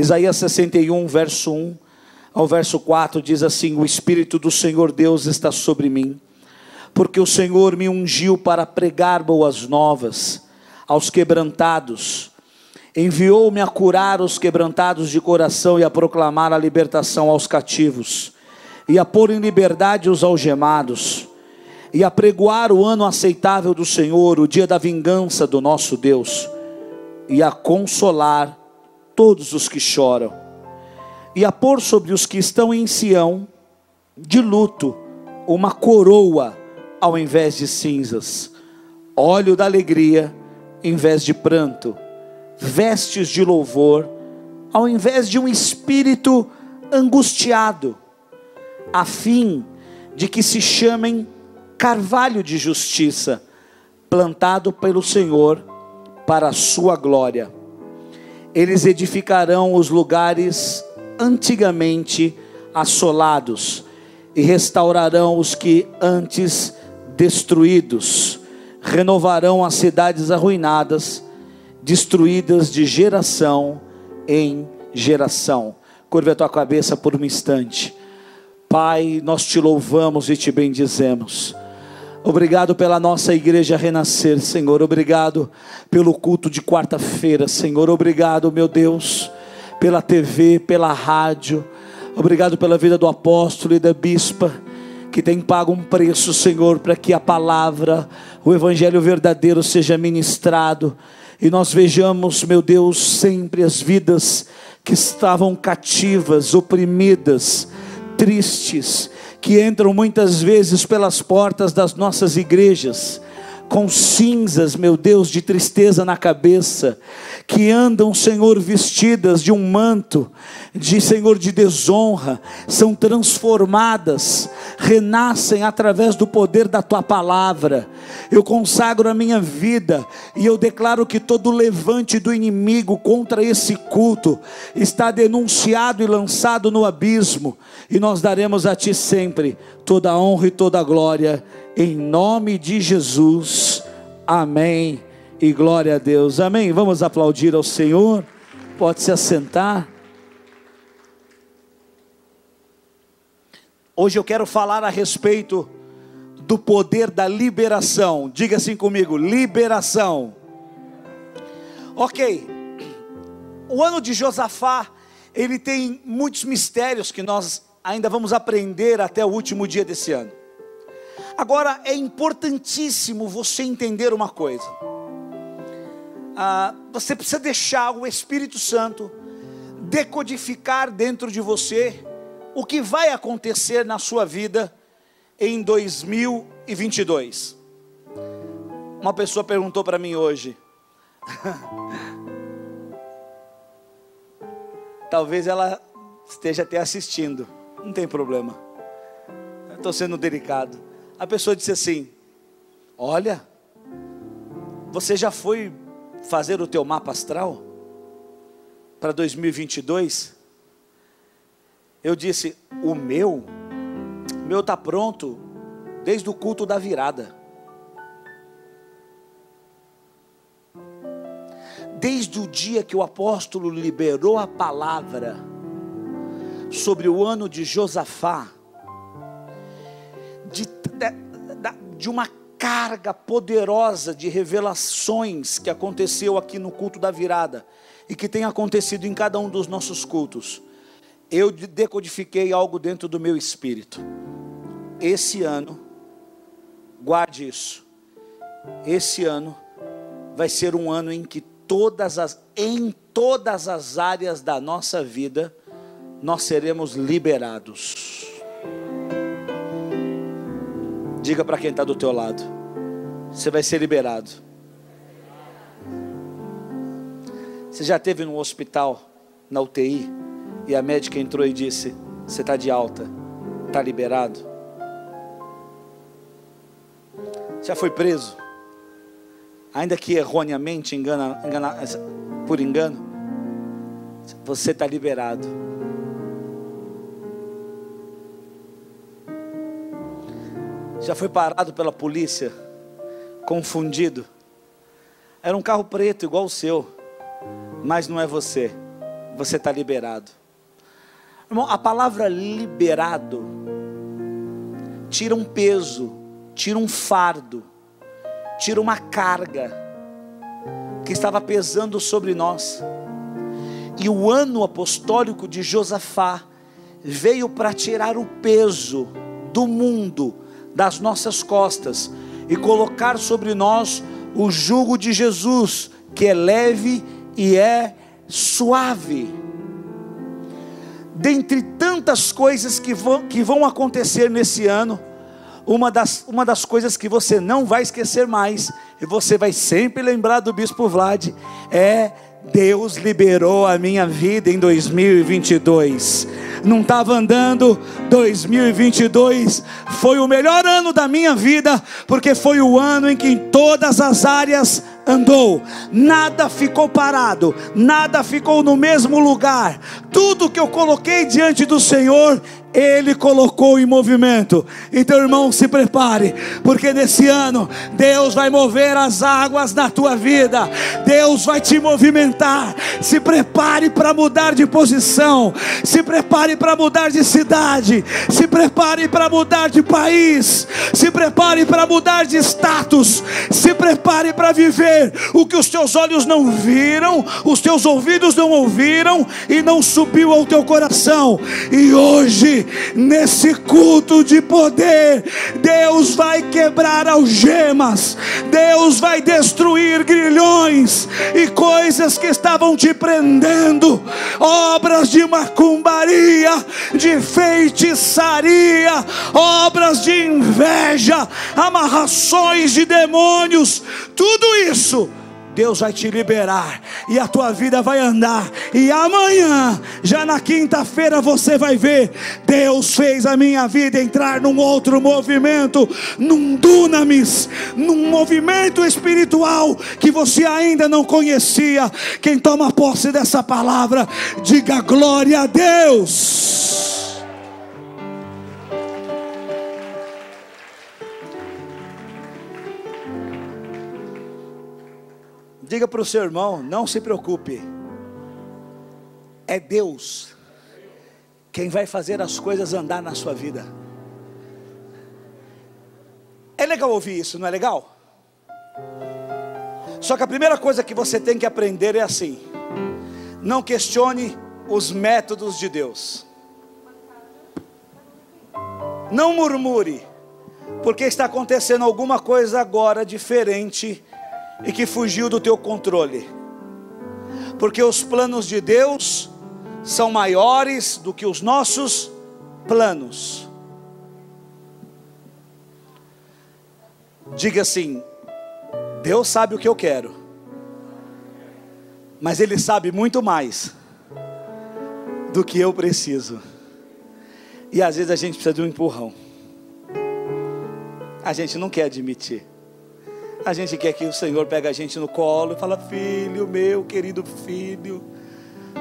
Isaías 61, verso 1 ao verso 4 diz assim: O Espírito do Senhor Deus está sobre mim, porque o Senhor me ungiu para pregar boas novas aos quebrantados, enviou-me a curar os quebrantados de coração e a proclamar a libertação aos cativos, e a pôr em liberdade os algemados, e a pregoar o ano aceitável do Senhor, o dia da vingança do nosso Deus, e a consolar todos os que choram e a pôr sobre os que estão em Sião, de luto, uma coroa ao invés de cinzas, óleo da alegria em vez de pranto, vestes de louvor ao invés de um espírito angustiado, a fim de que se chamem carvalho de justiça, plantado pelo Senhor para a sua glória. Eles edificarão os lugares antigamente assolados, e restaurarão os que antes destruídos, renovarão as cidades arruinadas, destruídas de geração em geração. Curva a tua cabeça por um instante. Pai, nós te louvamos e te bendizemos. Obrigado pela nossa igreja renascer, Senhor. Obrigado pelo culto de quarta-feira, Senhor. Obrigado, meu Deus pela TV, pela rádio. Obrigado pela vida do apóstolo e da bispa, que tem pago um preço, Senhor, para que a palavra, o evangelho verdadeiro seja ministrado e nós vejamos, meu Deus, sempre as vidas que estavam cativas, oprimidas, tristes, que entram muitas vezes pelas portas das nossas igrejas com cinzas, meu Deus, de tristeza na cabeça, que andam, Senhor, vestidas de um manto, de Senhor, de desonra, são transformadas, renascem através do poder da tua palavra. Eu consagro a minha vida e eu declaro que todo levante do inimigo contra esse culto está denunciado e lançado no abismo, e nós daremos a ti sempre toda a honra e toda a glória em nome de Jesus. Amém. E glória a Deus. Amém. Vamos aplaudir ao Senhor. Pode se assentar. Hoje eu quero falar a respeito do poder da liberação. Diga assim comigo: liberação. Ok. O ano de Josafá, ele tem muitos mistérios que nós ainda vamos aprender até o último dia desse ano. Agora é importantíssimo você entender uma coisa. Ah, você precisa deixar o Espírito Santo decodificar dentro de você o que vai acontecer na sua vida em 2022. Uma pessoa perguntou para mim hoje. Talvez ela esteja até assistindo, não tem problema. Estou sendo delicado a pessoa disse assim: Olha, você já foi fazer o teu mapa astral para 2022? Eu disse: O meu, meu está pronto desde o culto da virada. Desde o dia que o apóstolo liberou a palavra sobre o ano de Josafá, de, de, de uma carga poderosa de revelações que aconteceu aqui no culto da virada e que tem acontecido em cada um dos nossos cultos. Eu decodifiquei algo dentro do meu espírito. Esse ano, guarde isso. Esse ano vai ser um ano em que todas as em todas as áreas da nossa vida nós seremos liberados. Diga para quem está do teu lado. Você vai ser liberado. Você já teve no hospital, na UTI, e a médica entrou e disse: Você está de alta, está liberado. Já foi preso, ainda que erroneamente, engana, engana, por engano, você está liberado. Já foi parado pela polícia, confundido. Era um carro preto igual o seu, mas não é você. você está liberado. Irmão, a palavra liberado tira um peso, tira um fardo, tira uma carga que estava pesando sobre nós. E o ano apostólico de Josafá veio para tirar o peso do mundo das nossas costas e colocar sobre nós o jugo de Jesus, que é leve e é suave. Dentre tantas coisas que vão, que vão acontecer nesse ano, uma das, uma das coisas que você não vai esquecer mais, e você vai sempre lembrar do Bispo Vlad, é Deus liberou a minha vida em 2022. Não estava andando, 2022 foi o melhor ano da minha vida, porque foi o ano em que em todas as áreas andou, nada ficou parado, nada ficou no mesmo lugar. Tudo que eu coloquei diante do Senhor, ele colocou em movimento. Então, irmão, se prepare, porque nesse ano Deus vai mover as águas na tua vida. Deus vai te movimentar. Se prepare para mudar de posição. Se prepare para mudar de cidade. Se prepare para mudar de país. Se prepare para mudar de status. Se prepare para viver o que os teus olhos não viram, os teus ouvidos não ouviram e não subiu ao teu coração. E hoje nesse culto de poder, Deus vai quebrar algemas, Deus vai destruir grilhões e coisas que estavam te prendendo, obras de macumbaria, de feitiçaria, obras de inveja, amarrações de demônios, tudo isso Deus vai te liberar e a tua vida vai andar. E amanhã, já na quinta-feira, você vai ver: Deus fez a minha vida entrar num outro movimento, num dunamis, num movimento espiritual que você ainda não conhecia. Quem toma posse dessa palavra, diga glória a Deus. Diga para o seu irmão: não se preocupe, é Deus quem vai fazer as coisas andar na sua vida. É legal ouvir isso, não é legal? Só que a primeira coisa que você tem que aprender é assim: não questione os métodos de Deus. Não murmure, porque está acontecendo alguma coisa agora diferente e que fugiu do teu controle. Porque os planos de Deus são maiores do que os nossos planos. Diga assim: Deus sabe o que eu quero, mas Ele sabe muito mais do que eu preciso. E às vezes a gente precisa de um empurrão. A gente não quer admitir. A gente quer que o Senhor pegue a gente no colo e fala: Filho meu, querido filho,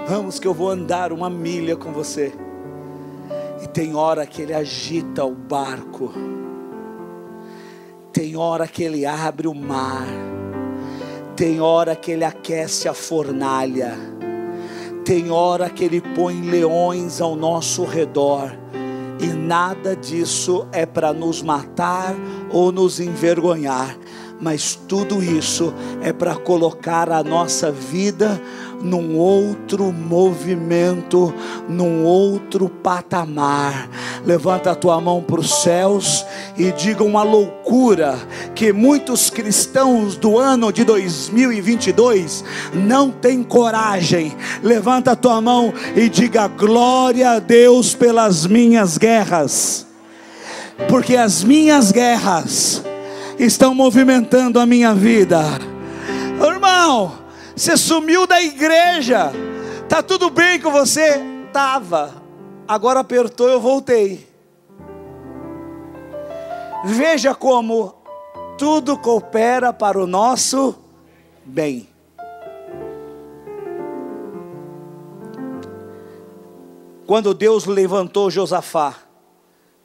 vamos que eu vou andar uma milha com você. E tem hora que Ele agita o barco, tem hora que Ele abre o mar, tem hora que Ele aquece a fornalha, tem hora que Ele põe leões ao nosso redor. E nada disso é para nos matar ou nos envergonhar, mas tudo isso é para colocar a nossa vida num outro movimento, num outro patamar. Levanta a tua mão para os céus e diga uma loucura que muitos cristãos do ano de 2022 não têm coragem. Levanta a tua mão e diga glória a Deus pelas minhas guerras. Porque as minhas guerras estão movimentando a minha vida. Irmão, você sumiu da igreja. Tá tudo bem com você? Tava. Agora apertou, eu voltei. Veja como tudo coopera para o nosso bem. Quando Deus levantou Josafá,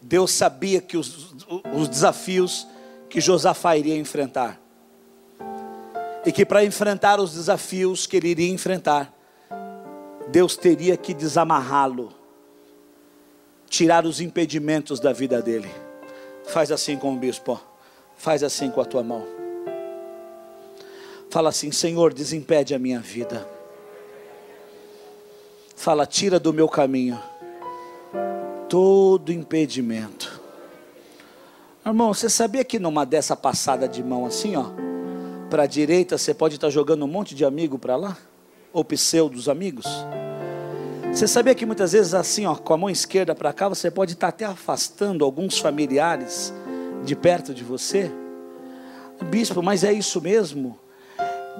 Deus sabia que os, os desafios que Josafá iria enfrentar. E que para enfrentar os desafios que ele iria enfrentar, Deus teria que desamarrá-lo, tirar os impedimentos da vida dele. Faz assim com o bispo, faz assim com a tua mão. Fala assim: Senhor, desimpede a minha vida. Fala, tira do meu caminho todo impedimento. Irmão, você sabia que numa dessa passada de mão assim, ó, para a direita você pode estar jogando um monte de amigo para lá? Ou pseudos amigos? Você sabia que muitas vezes assim, ó, com a mão esquerda para cá, você pode estar até afastando alguns familiares de perto de você? Bispo, mas é isso mesmo?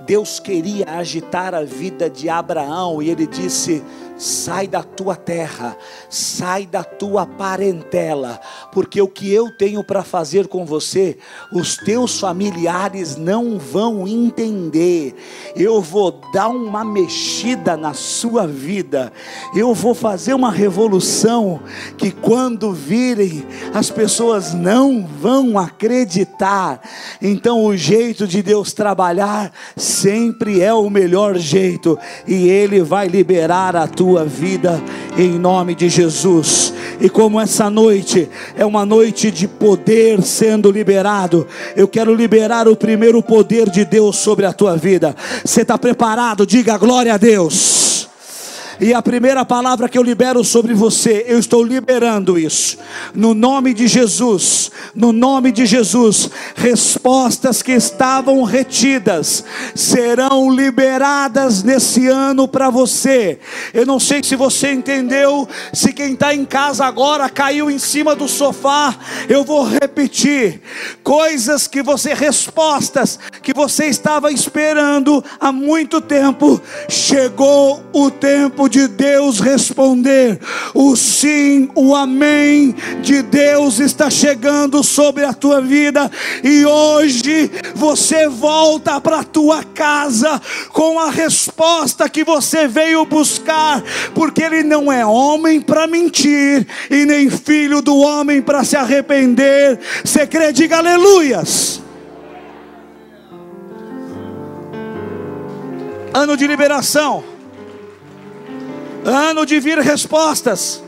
Deus queria agitar a vida de Abraão e ele disse: sai da tua terra, sai da tua parentela, porque o que eu tenho para fazer com você, os teus familiares não vão entender. Eu vou dar uma mexida na sua vida, eu vou fazer uma revolução que quando virem, as pessoas não vão acreditar. Então, o jeito de Deus trabalhar sempre é o melhor jeito, e Ele vai liberar a tua tua vida em nome de Jesus. E como essa noite é uma noite de poder sendo liberado, eu quero liberar o primeiro poder de Deus sobre a tua vida. Você está preparado? Diga glória a Deus. E a primeira palavra que eu libero sobre você, eu estou liberando isso. No nome de Jesus, no nome de Jesus, respostas que estavam retidas serão liberadas nesse ano para você. Eu não sei se você entendeu, se quem está em casa agora caiu em cima do sofá, eu vou repetir. Coisas que você, respostas que você estava esperando há muito tempo, chegou o tempo tempo de Deus responder. O sim, o amém de Deus está chegando sobre a tua vida e hoje você volta para a tua casa com a resposta que você veio buscar, porque ele não é homem para mentir e nem filho do homem para se arrepender. Você crê, diga aleluias. Ano de liberação ano de vir respostas.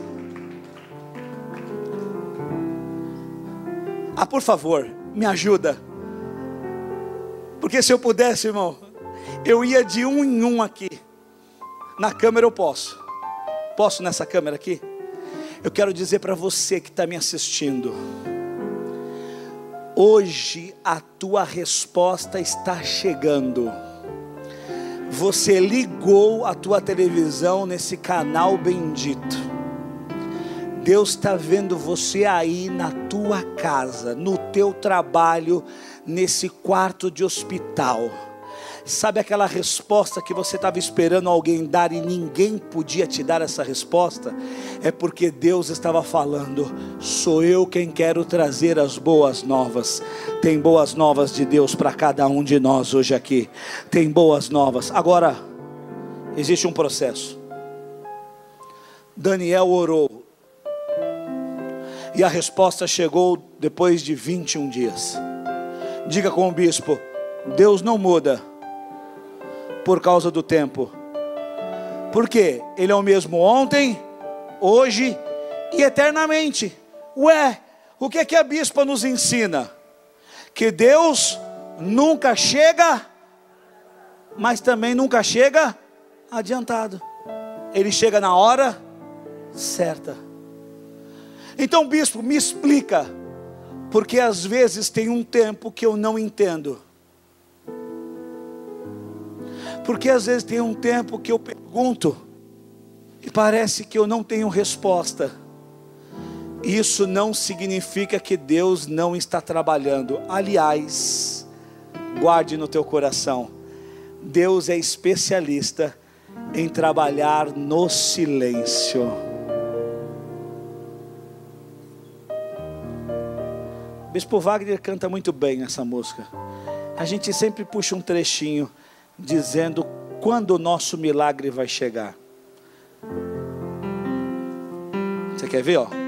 Ah, por favor, me ajuda. Porque se eu pudesse, irmão, eu ia de um em um aqui. Na câmera eu posso. Posso nessa câmera aqui? Eu quero dizer para você que está me assistindo. Hoje a tua resposta está chegando você ligou a tua televisão nesse canal bendito. Deus está vendo você aí na tua casa, no teu trabalho, nesse quarto de hospital Sabe aquela resposta que você estava esperando alguém dar e ninguém podia te dar essa resposta? É porque Deus estava falando: sou eu quem quero trazer as boas novas. Tem boas novas de Deus para cada um de nós hoje aqui. Tem boas novas. Agora, existe um processo. Daniel orou. E a resposta chegou depois de 21 dias. Diga com o bispo: Deus não muda por causa do tempo. Porque Ele é o mesmo ontem, hoje e eternamente. Ué, o que é que a bispa nos ensina? Que Deus nunca chega, mas também nunca chega adiantado. Ele chega na hora certa. Então, bispo, me explica, porque às vezes tem um tempo que eu não entendo. Porque às vezes tem um tempo que eu pergunto e parece que eu não tenho resposta. Isso não significa que Deus não está trabalhando. Aliás, guarde no teu coração. Deus é especialista em trabalhar no silêncio. Bispo Wagner canta muito bem essa música. A gente sempre puxa um trechinho dizendo quando o nosso milagre vai chegar. Você quer ver, ó?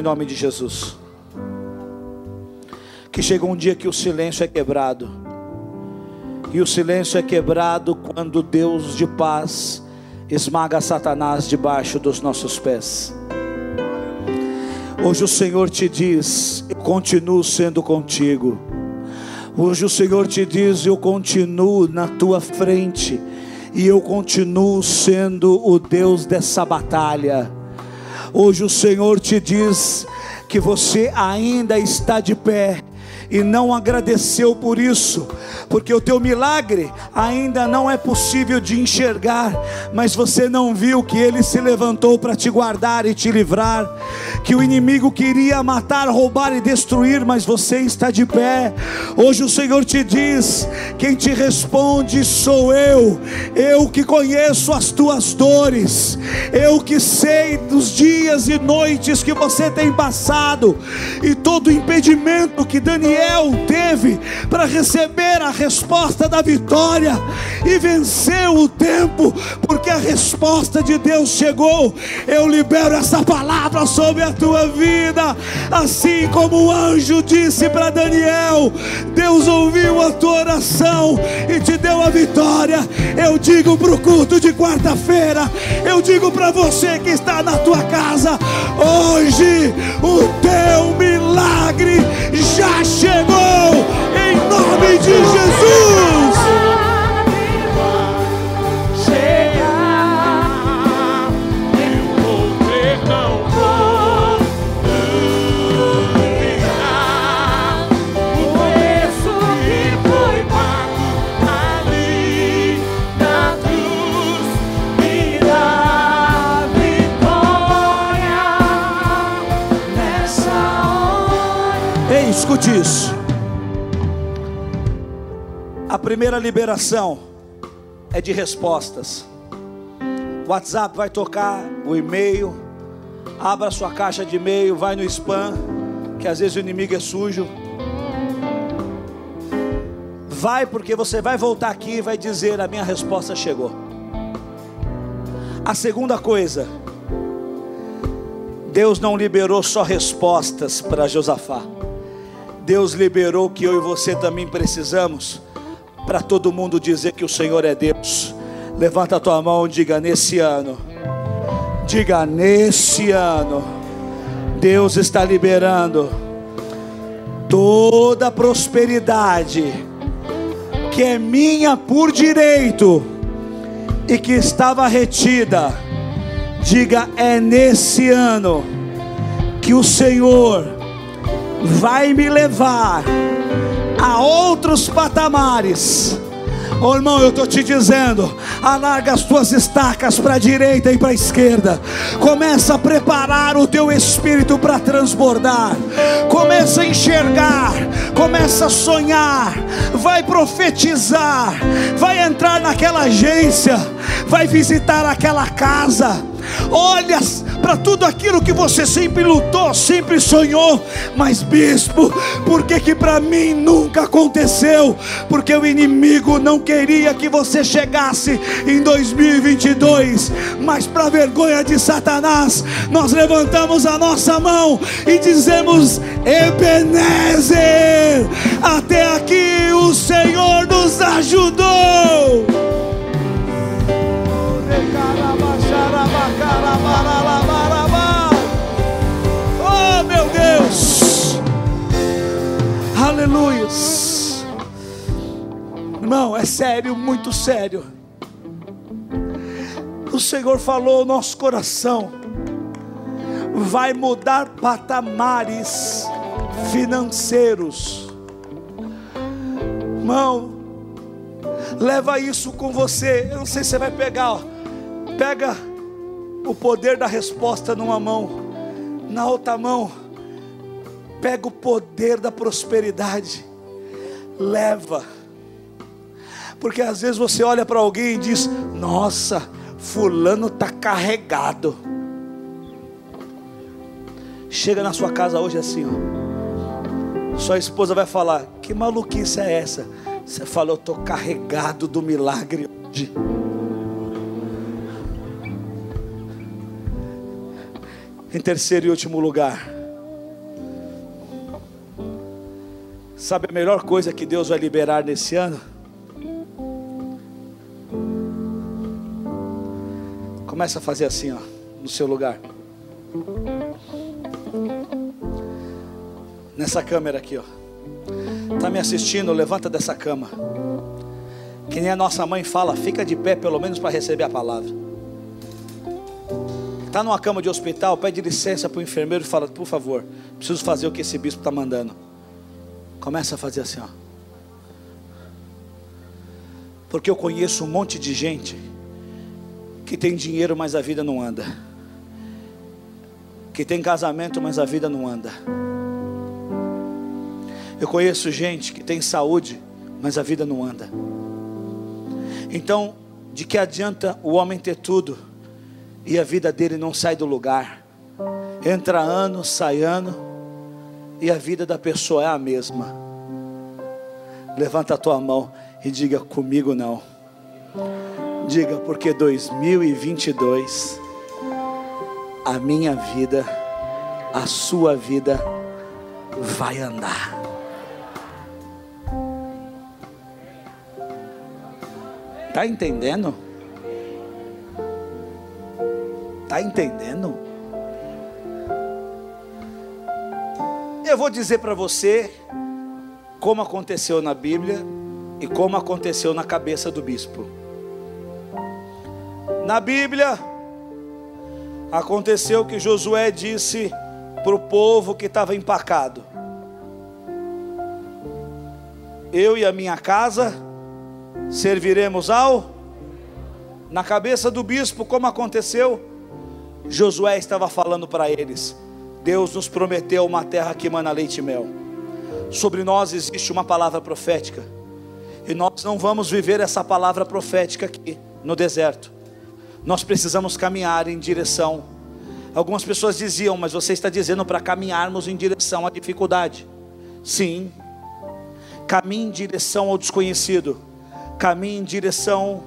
Em nome de Jesus. Que chega um dia que o silêncio é quebrado. E o silêncio é quebrado quando Deus de paz esmaga Satanás debaixo dos nossos pés. Hoje o Senhor te diz: Eu continuo sendo contigo. Hoje o Senhor te diz: Eu continuo na tua frente. E eu continuo sendo o Deus dessa batalha. Hoje o Senhor te diz que você ainda está de pé e não agradeceu por isso, porque o teu milagre ainda não é possível de enxergar, mas você não viu que ele se levantou para te guardar e te livrar, que o inimigo queria matar, roubar e destruir, mas você está de pé. Hoje o Senhor te diz: quem te responde sou eu, eu que conheço as tuas dores, eu que sei dos dias e noites que você tem passado, e todo impedimento que Daniel teve para receber a resposta da vitória e venceu o tempo, porque a resposta de Deus chegou. Eu libero essa palavra sobre a tua vida, assim como o anjo disse para Daniel: Deus ouviu a tua oração e te deu a vitória. Eu digo para o culto de quarta-feira, eu digo para você que está na tua casa, hoje o teu milagre já chegou em nome de Jesus. Isso. A primeira liberação é de respostas. O WhatsApp vai tocar, o e-mail. Abra sua caixa de e-mail, vai no spam, que às vezes o inimigo é sujo. Vai porque você vai voltar aqui e vai dizer: A minha resposta chegou. A segunda coisa, Deus não liberou só respostas para Josafá. Deus liberou que eu e você também precisamos para todo mundo dizer que o Senhor é Deus. Levanta a tua mão e diga nesse ano. Diga nesse ano. Deus está liberando toda a prosperidade que é minha por direito e que estava retida. Diga é nesse ano que o Senhor vai me levar a outros patamares. Ô irmão, eu estou te dizendo, alarga as tuas estacas para a direita e para a esquerda. Começa a preparar o teu espírito para transbordar. Começa a enxergar, começa a sonhar, vai profetizar, vai entrar naquela agência, vai visitar aquela casa. Olha para tudo aquilo que você sempre lutou, sempre sonhou, mas bispo, por que que para mim nunca aconteceu? Porque o inimigo não queria que você chegasse em 2022, mas para vergonha de Satanás, nós levantamos a nossa mão e dizemos: Ebenezer, até aqui o Senhor nos ajudou. Deus, aleluias. Irmão, é sério, muito sério. O Senhor falou ao nosso coração, vai mudar patamares financeiros. Irmão, leva isso com você. Eu não sei se você vai pegar, ó. pega o poder da resposta numa mão, na outra mão, pega o poder da prosperidade, leva, porque às vezes você olha para alguém e diz: Nossa, Fulano está carregado. Chega na sua casa hoje assim, ó. Sua esposa vai falar: Que maluquice é essa? Você fala: Eu estou carregado do milagre hoje. Em terceiro e último lugar, sabe a melhor coisa que Deus vai liberar nesse ano? Começa a fazer assim, ó, no seu lugar. Nessa câmera aqui, ó. Tá me assistindo? Levanta dessa cama. Que nem a nossa mãe fala, fica de pé pelo menos para receber a palavra. Está numa cama de hospital, pede licença para o enfermeiro e fala: Por favor, preciso fazer o que esse bispo está mandando. Começa a fazer assim, ó. Porque eu conheço um monte de gente que tem dinheiro, mas a vida não anda. Que tem casamento, mas a vida não anda. Eu conheço gente que tem saúde, mas a vida não anda. Então, de que adianta o homem ter tudo? e a vida dele não sai do lugar. Entra ano, sai ano, e a vida da pessoa é a mesma. Levanta a tua mão e diga comigo não. Diga porque 2022 a minha vida, a sua vida vai andar. Tá entendendo? Está entendendo? Eu vou dizer para você como aconteceu na Bíblia e como aconteceu na cabeça do bispo. Na Bíblia, aconteceu que Josué disse para o povo que estava empacado: Eu e a minha casa serviremos ao. Na cabeça do bispo, como aconteceu? Josué estava falando para eles: Deus nos prometeu uma terra que emana leite e mel. Sobre nós existe uma palavra profética. E nós não vamos viver essa palavra profética aqui no deserto. Nós precisamos caminhar em direção. Algumas pessoas diziam, mas você está dizendo para caminharmos em direção à dificuldade. Sim. Caminhe em direção ao desconhecido. Caminhe em direção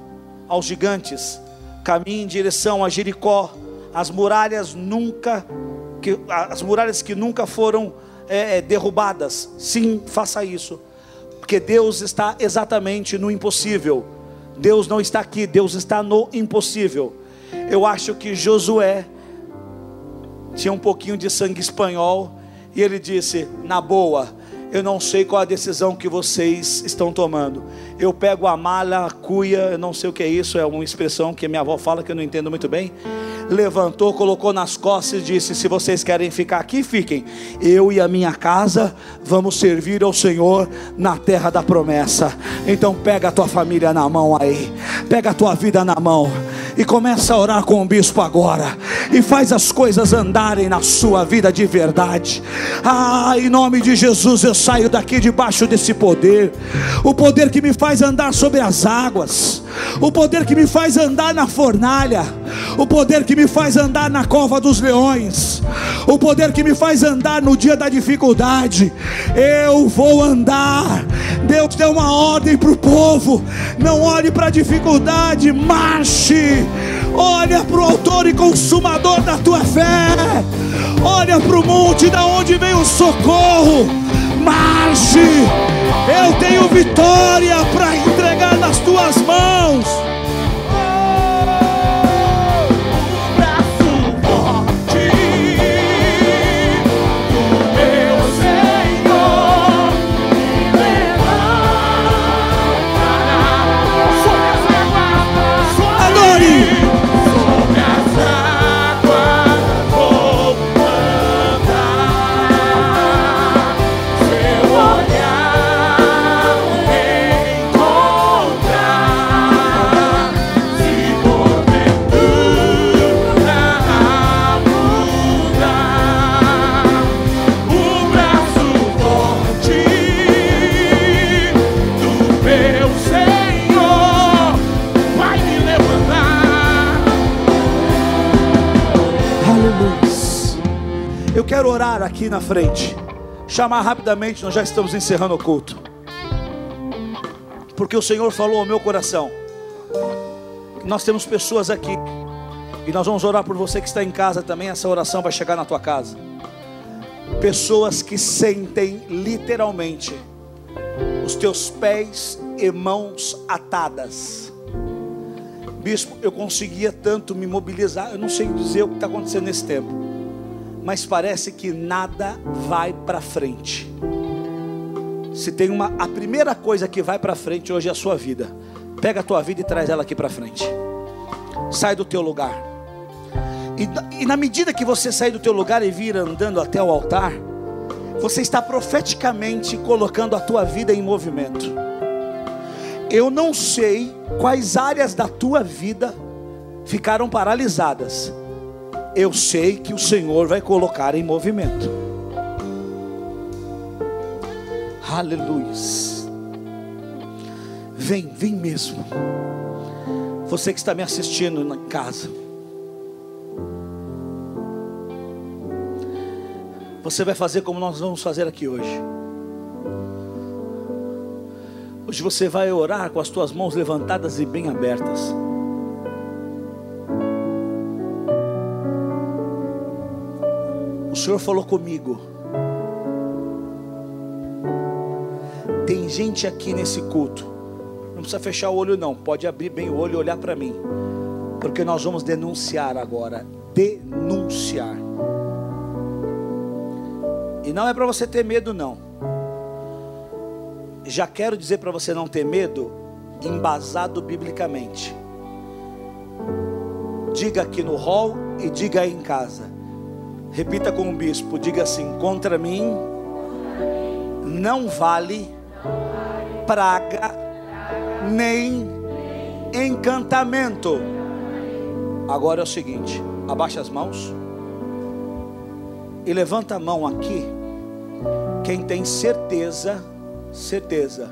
aos gigantes. Caminhe em direção a Jericó as muralhas nunca, que, as muralhas que nunca foram é, é, derrubadas. Sim, faça isso, porque Deus está exatamente no impossível. Deus não está aqui, Deus está no impossível. Eu acho que Josué tinha um pouquinho de sangue espanhol e ele disse: na boa, eu não sei qual a decisão que vocês estão tomando. Eu pego a mala, a cuia, eu não sei o que é isso, é uma expressão que minha avó fala que eu não entendo muito bem. Levantou, colocou nas costas e disse: Se vocês querem ficar aqui, fiquem. Eu e a minha casa vamos servir ao Senhor na terra da promessa. Então pega a tua família na mão aí, pega a tua vida na mão e começa a orar com o bispo agora e faz as coisas andarem na sua vida de verdade. Ah, em nome de Jesus eu saio daqui debaixo desse poder, o poder que me faz andar sobre as águas, o poder que me faz andar na fornalha, o poder que me faz andar na cova dos leões, o poder que me faz andar no dia da dificuldade. Eu vou andar. Deus deu uma ordem para o povo: não olhe para a dificuldade, marche. Olha para o autor e consumador da tua fé. Olha para o monte da onde vem o socorro. Marche. Eu tenho vitória para entregar nas tuas mãos. Aqui na frente. Chamar rapidamente, nós já estamos encerrando o culto. Porque o Senhor falou ao meu coração. Nós temos pessoas aqui. E nós vamos orar por você que está em casa também. Essa oração vai chegar na tua casa. Pessoas que sentem literalmente os teus pés e mãos atadas. Bispo, eu conseguia tanto me mobilizar. Eu não sei dizer o que está acontecendo nesse tempo mas parece que nada vai para frente. Se tem uma, a primeira coisa que vai para frente hoje é a sua vida. Pega a tua vida e traz ela aqui para frente. Sai do teu lugar. E, e na medida que você sair do teu lugar e vir andando até o altar, você está profeticamente colocando a tua vida em movimento. Eu não sei quais áreas da tua vida ficaram paralisadas eu sei que o Senhor vai colocar em movimento. Aleluia. Vem, vem mesmo. Você que está me assistindo na casa. Você vai fazer como nós vamos fazer aqui hoje. Hoje você vai orar com as tuas mãos levantadas e bem abertas. O Senhor falou comigo. Tem gente aqui nesse culto. Não precisa fechar o olho, não. Pode abrir bem o olho e olhar para mim. Porque nós vamos denunciar agora. Denunciar. E não é para você ter medo, não. Já quero dizer para você não ter medo, embasado biblicamente. Diga aqui no hall e diga aí em casa. Repita com o bispo, diga assim: contra mim não vale praga nem encantamento. Agora é o seguinte: abaixa as mãos e levanta a mão aqui. Quem tem certeza, certeza,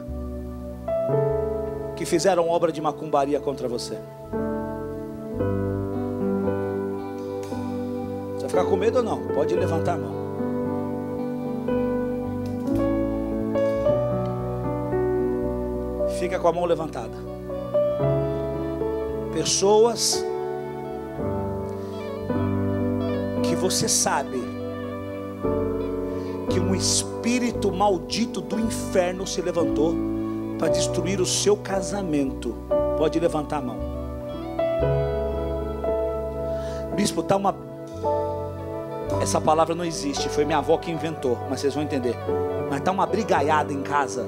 que fizeram obra de macumbaria contra você. Ficar com medo ou não? Pode levantar a mão. Fica com a mão levantada. Pessoas que você sabe que um espírito maldito do inferno se levantou para destruir o seu casamento. Pode levantar a mão. Bispo, está uma essa palavra não existe, foi minha avó que inventou, mas vocês vão entender. Mas está uma brigaiada em casa,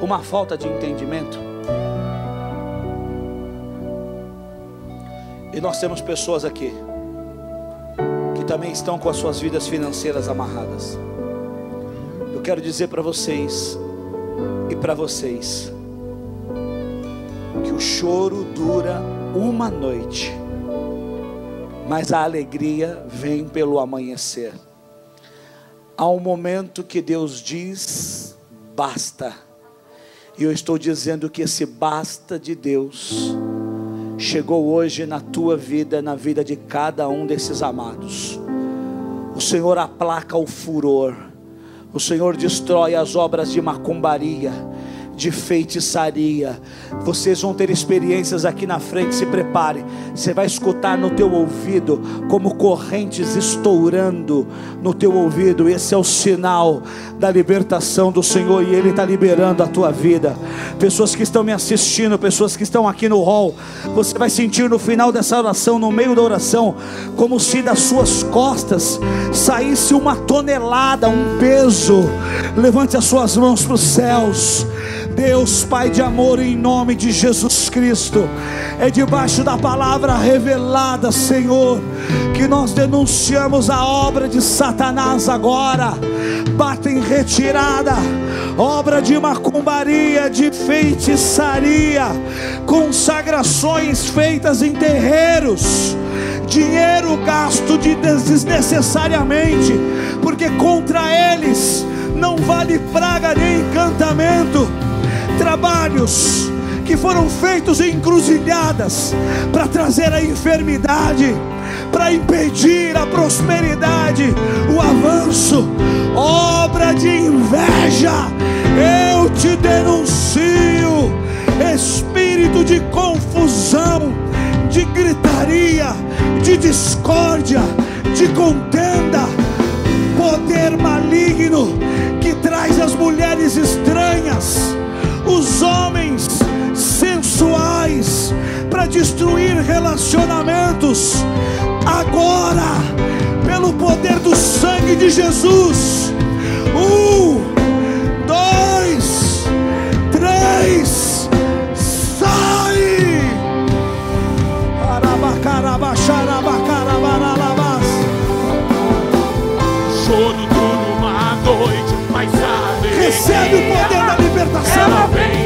uma falta de entendimento. E nós temos pessoas aqui que também estão com as suas vidas financeiras amarradas. Eu quero dizer para vocês e para vocês que o choro dura uma noite mas a alegria vem pelo amanhecer. Há um momento que Deus diz: basta. E eu estou dizendo que esse basta de Deus chegou hoje na tua vida, na vida de cada um desses amados. O Senhor aplaca o furor, o Senhor destrói as obras de macumbaria de feitiçaria. Vocês vão ter experiências aqui na frente, se prepare. Você vai escutar no teu ouvido como correntes estourando no teu ouvido. Esse é o sinal da libertação do Senhor e Ele está liberando a tua vida. Pessoas que estão me assistindo, pessoas que estão aqui no hall, você vai sentir no final dessa oração, no meio da oração, como se das suas costas saísse uma tonelada, um peso. Levante as suas mãos para os céus. Deus, Pai de amor, em nome de Jesus Cristo, é debaixo da palavra revelada, Senhor, que nós denunciamos a obra de Satanás agora, bata em retirada, obra de macumbaria, de feitiçaria, consagrações feitas em terreiros, dinheiro gasto de desnecessariamente, porque contra eles não vale praga nem encantamento trabalhos que foram feitos em encruzilhadas para trazer a enfermidade, para impedir a prosperidade, o avanço, obra de inveja, eu te denuncio, espírito de confusão, de gritaria, de discórdia, de contenda, poder maligno que traz as mulheres estranhas, os homens sensuais, para destruir relacionamentos. Agora, pelo poder do sangue de Jesus. Um, dois, três, sai! Choro dura uma noite, mas alegria. Recebe o poder libertação.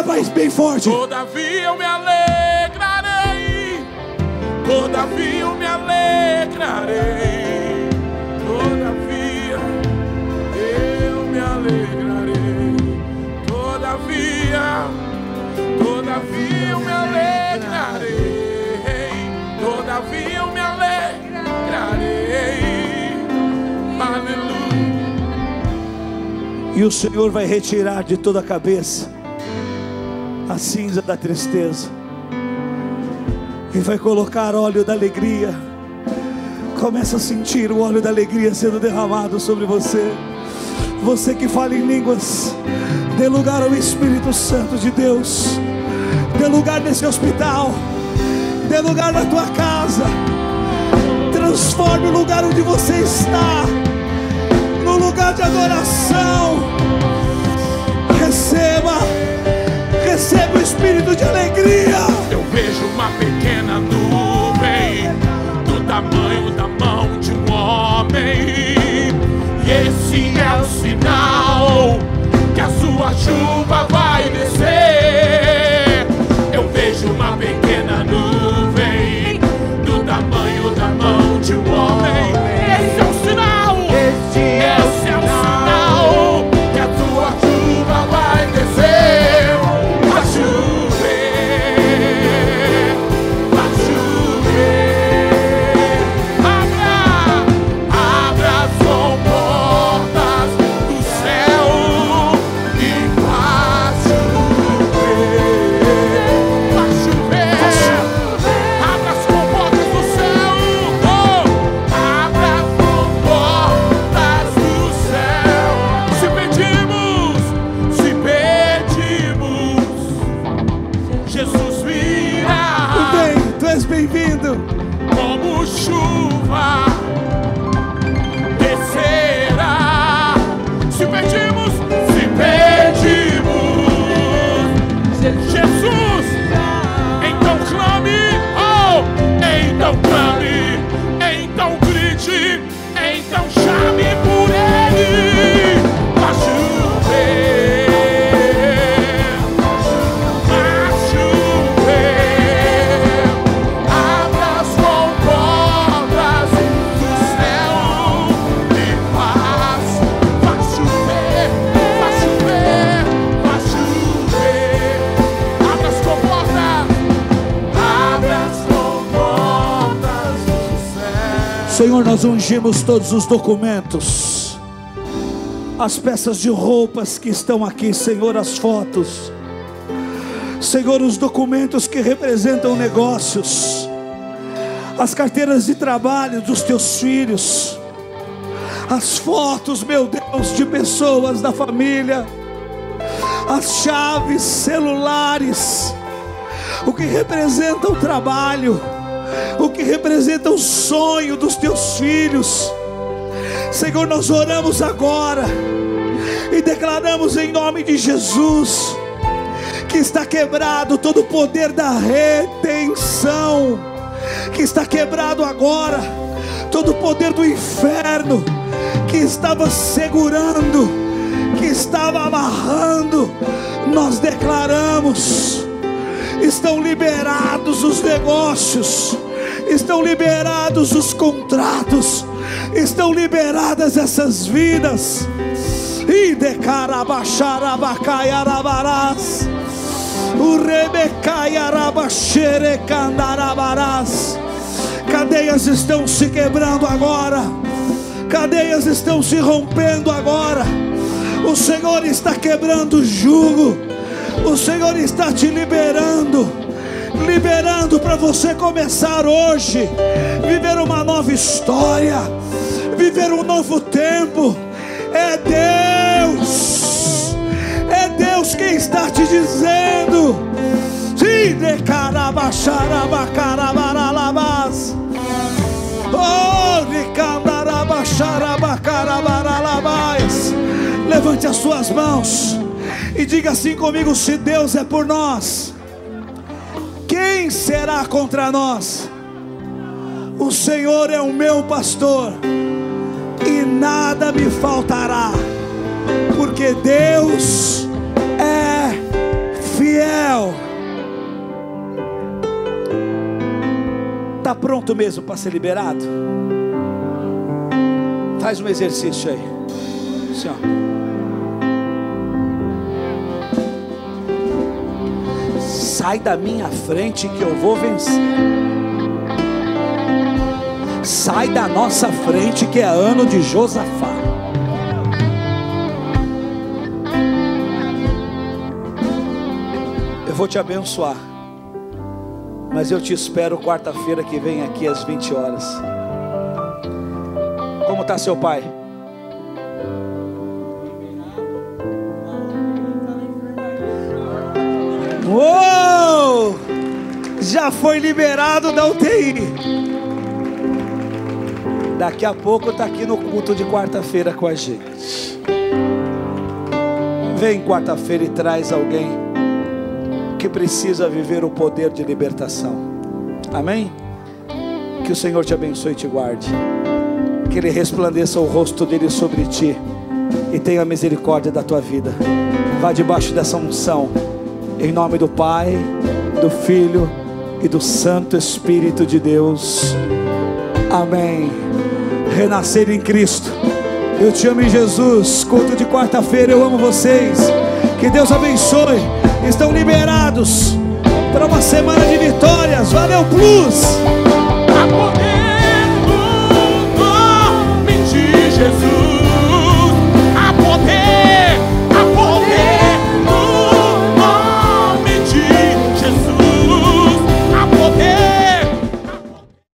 Diga mais bem forte. Todavia eu me alegrarei. Todavia eu me alegrarei. Todavia eu me alegrarei. Todavia, todavia eu me alegrarei. Todavia eu me alegrarei. Aleluia. E o Senhor vai retirar de toda a cabeça cinza da tristeza e vai colocar óleo da alegria. Começa a sentir o óleo da alegria sendo derramado sobre você. Você que fala em línguas, dê lugar ao Espírito Santo de Deus. Dê lugar nesse hospital. Dê lugar na tua casa. Transforme o lugar onde você está no lugar de adoração. Receba, receba o espírito de alegria. Eu vejo uma pequena nuvem do tamanho da mão de um homem. E esse é o sinal que a sua chuva nós ungimos todos os documentos, as peças de roupas que estão aqui, Senhor, as fotos. Senhor, os documentos que representam negócios, as carteiras de trabalho dos teus filhos, as fotos, meu Deus, de pessoas da família, as chaves, celulares, o que representa o trabalho, o que representa o sonho dos teus filhos. Senhor, nós oramos agora e declaramos em nome de Jesus que está quebrado todo o poder da retenção, que está quebrado agora todo o poder do inferno que estava segurando, que estava amarrando. Nós declaramos: estão liberados os negócios, estão liberados os contratos, estão liberadas essas vidas. E de carabacharabacaiarabarás. O rebecaiarabaxerecandarabarás. Cadeias estão se quebrando agora. Cadeias estão se rompendo agora. O Senhor está quebrando o jugo. O Senhor está te liberando. Liberando para você começar hoje. Viver uma nova história. Viver um novo tempo. É Deus. É Deus quem está te dizendo. Oh. Levante as suas mãos e diga assim comigo: se Deus é por nós, quem será contra nós? O Senhor é o meu pastor e nada me faltará, porque Deus é fiel. Está pronto mesmo para ser liberado? Faz um exercício aí. Assim, Sai da minha frente que eu vou vencer. Sai da nossa frente que é ano de Josafá. Eu vou te abençoar. Mas eu te espero quarta-feira que vem aqui às 20 horas. Como está seu pai? Uou! Já foi liberado da UTI. Daqui a pouco está aqui no culto de quarta-feira com a gente. Vem quarta-feira e traz alguém que precisa viver o poder de libertação. Amém? Que o Senhor te abençoe e te guarde. Que Ele resplandeça o rosto dele sobre ti e tenha misericórdia da tua vida. Vá debaixo dessa unção. Em nome do Pai, do Filho e do Santo Espírito de Deus. Amém. Renascer em Cristo. Eu te amo em Jesus. Culto de quarta-feira, eu amo vocês. Que Deus abençoe. Estão liberados para uma semana de vitórias. Valeu, Plus! A poder no nome de Jesus.